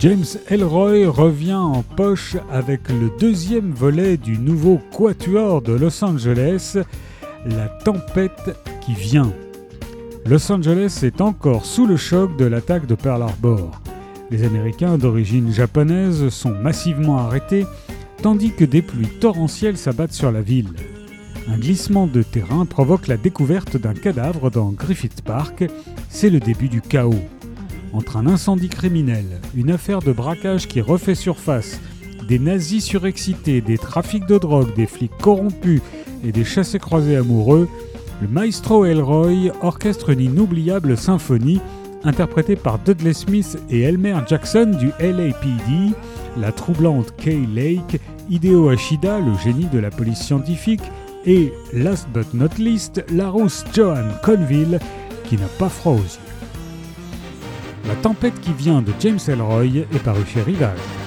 James Elroy revient en poche avec le deuxième volet du nouveau Quatuor de Los Angeles, La tempête qui vient. Los Angeles est encore sous le choc de l'attaque de Pearl Harbor. Les Américains d'origine japonaise sont massivement arrêtés, tandis que des pluies torrentielles s'abattent sur la ville. Un glissement de terrain provoque la découverte d'un cadavre dans Griffith Park. C'est le début du chaos. Entre un incendie criminel, une affaire de braquage qui refait surface, des nazis surexcités, des trafics de drogue, des flics corrompus et des chassés-croisés amoureux, le maestro Elroy orchestre une inoubliable symphonie interprétée par Dudley Smith et Elmer Jackson du LAPD, la troublante Kay Lake, Hideo Ashida, le génie de la police scientifique, et, last but not least, la rousse Joan Conville, qui n'a pas froid aux yeux. La tempête qui vient de James Elroy est paru chez Rivage.